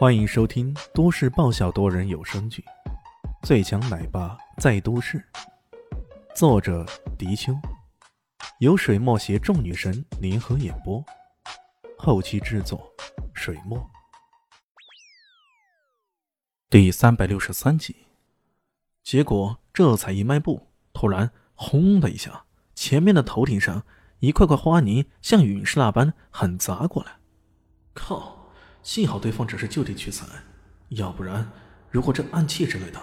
欢迎收听都市爆笑多人有声剧《最强奶爸在都市》，作者：迪秋，由水墨携众女神联合演播，后期制作：水墨。第三百六十三集，结果这才一迈步，突然轰的一下，前面的头顶上一块块花泥像陨石那般狠砸过来，靠！幸好对方只是就地取材，要不然，如果这暗器之类的，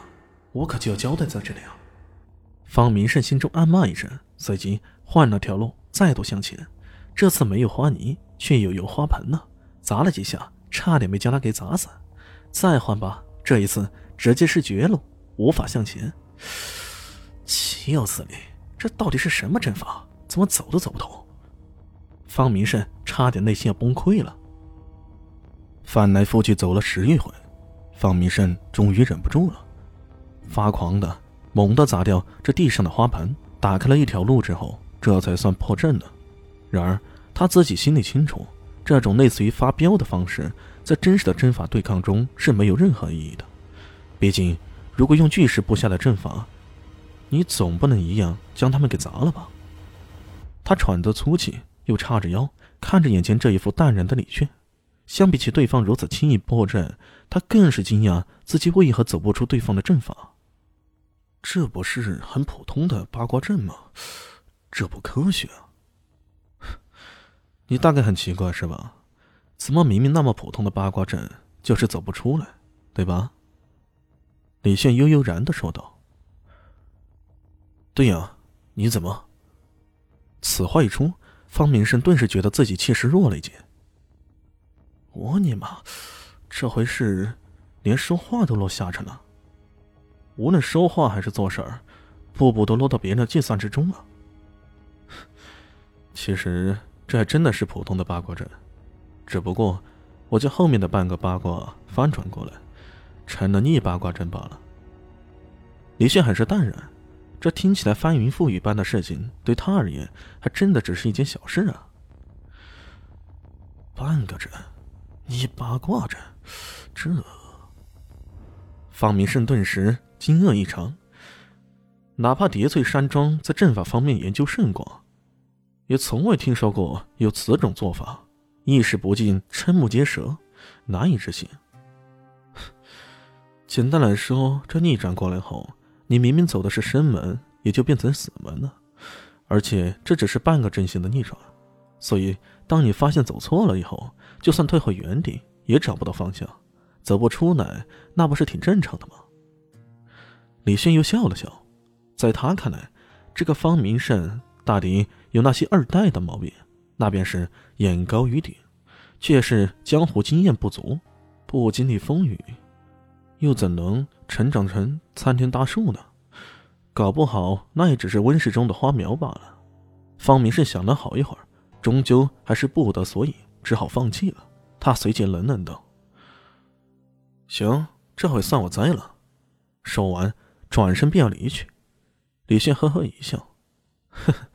我可就要交代在这里啊！方明胜心中暗骂一声，随即换了条路，再度向前。这次没有花泥，却又有花盆呢，砸了几下，差点没将他给砸死。再换吧，这一次直接是绝路，无法向前。岂有此理！这到底是什么阵法？怎么走都走不通？方明胜差点内心要崩溃了。翻来覆去走了十余回，方明胜终于忍不住了，发狂的猛地砸掉这地上的花盆，打开了一条路之后，这才算破阵的。然而他自己心里清楚，这种类似于发飙的方式，在真实的阵法对抗中是没有任何意义的。毕竟，如果用巨石布下的阵法，你总不能一样将他们给砸了吧？他喘着粗气，又叉着腰，看着眼前这一副淡然的李炫。相比起对方如此轻易破阵，他更是惊讶自己为何走不出对方的阵法。这不是很普通的八卦阵吗？这不科学啊！你大概很奇怪是吧？怎么明明那么普通的八卦阵，就是走不出来，对吧？李炫悠悠然的说道：“对呀，你怎么？”此话一出，方明胜顿时觉得自己气势弱了一截。我尼玛，这回是连说话都落下沉了。无论说话还是做事儿，步步都落到别人的计算之中了。其实这还真的是普通的八卦阵，只不过我将后面的半个八卦翻转过来，成了逆八卦阵罢了。李炫很是淡然，这听起来翻云覆雨般的事情，对他而言还真的只是一件小事啊。半个阵。你八卦着，这方明胜顿时惊愕异常。哪怕叠翠山庄在阵法方面研究甚广，也从未听说过有此种做法，一时不禁瞠目结舌，难以置信。简单来说，这逆转过来后，你明明走的是生门，也就变成死门了，而且这只是半个阵型的逆转。所以，当你发现走错了以后，就算退回原地，也找不到方向，走不出来，那不是挺正常的吗？李迅又笑了笑，在他看来，这个方明胜大抵有那些二代的毛病，那便是眼高于顶，却是江湖经验不足，不经历风雨，又怎能成长成参天大树呢？搞不好那也只是温室中的花苗罢了。方明胜想了好一会儿。终究还是不得所以，只好放弃了。他随即冷冷道：“行，这回算我栽了。”说完，转身便要离去。李炫呵呵一笑：“呵呵，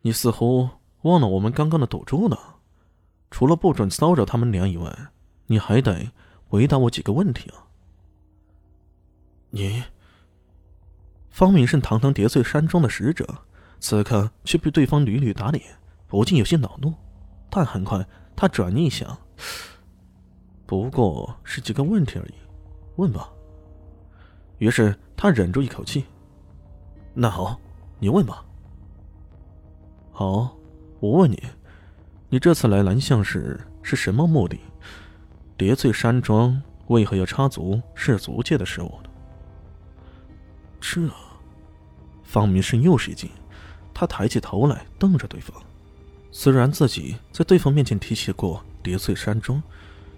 你似乎忘了我们刚刚的赌注了。除了不准骚扰他们俩以外，你还得回答我几个问题啊。”你，方明胜堂堂叠翠山庄的使者，此刻却被对方屡屡打脸。不禁有些恼怒，但很快他转念一想，不过是几个问题而已，问吧。于是他忍住一口气，那好，你问吧。好，我问你，你这次来蓝象市是什么目的？叠翠山庄为何要插足氏族界的事物呢？这，方明生又是一惊，他抬起头来瞪着对方。虽然自己在对方面前提起过叠翠山庄，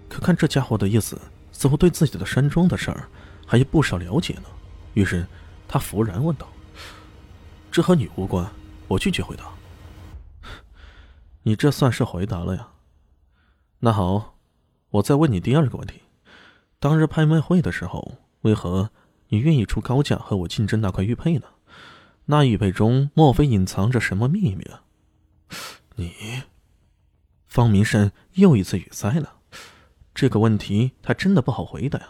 可看这家伙的意思，似乎对自己的山庄的事儿还有不少了解呢。于是他忽然问道：“这和你无关，我拒绝回答。”你这算是回答了呀？那好，我再问你第二个问题：当日拍卖会的时候，为何你愿意出高价和我竞争那块玉佩呢？那玉佩中莫非隐藏着什么秘密啊？你，方明胜又一次语塞了。这个问题他真的不好回答呀。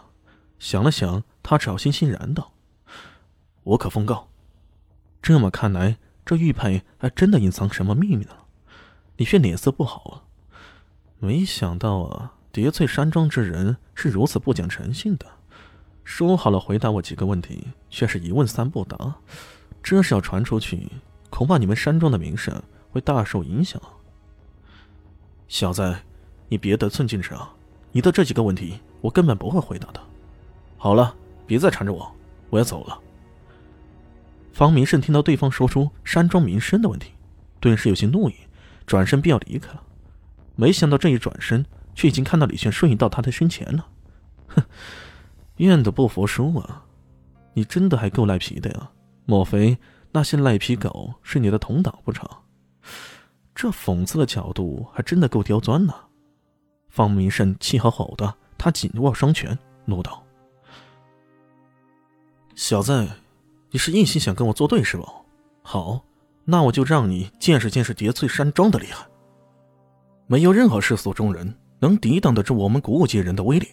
想了想，他只好欣欣然道：“我可奉告。”这么看来，这玉佩还真的隐藏什么秘密呢？李炫脸色不好啊，没想到啊，叠翠山庄之人是如此不讲诚信的。说好了回答我几个问题，却是一问三不答，这是要传出去，恐怕你们山庄的名声会大受影响。小子，你别得寸进尺啊！你的这几个问题，我根本不会回答的。好了，别再缠着我，我要走了。方明胜听到对方说出山庄名声的问题，顿时有些怒意。转身便要离开了，没想到这一转身，却已经看到李炫瞬移到他的身前了。哼，愿赌不服输啊！你真的还够赖皮的呀？莫非那些赖皮狗是你的同党不成？这讽刺的角度还真的够刁钻呢！方明胜气吼吼的，他紧握双拳，怒道：“小子，你是一心想跟我作对是吧？好。”那我就让你见识见识叠翠山庄的厉害。没有任何世俗中人能抵挡得住我们古武界人的威力。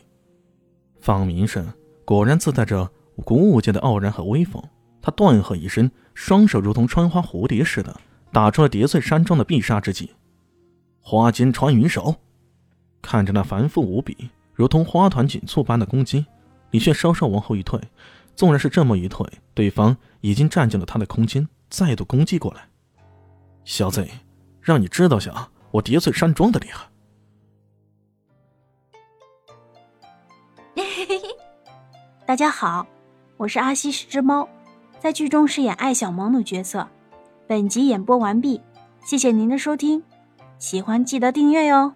方明胜果然自带着古武界的傲然和威风，他断喝一声，双手如同穿花蝴蝶似的打出了叠翠山庄的必杀之技——花间穿云手。看着那繁复无比、如同花团锦簇般的攻击，李炫稍稍往后一退。纵然是这么一退，对方已经占据了他的空间。再度攻击过来，小子，让你知道下我叠翠山庄的厉害。大家好，我是阿西是只猫，在剧中饰演艾小萌的角色。本集演播完毕，谢谢您的收听，喜欢记得订阅哟。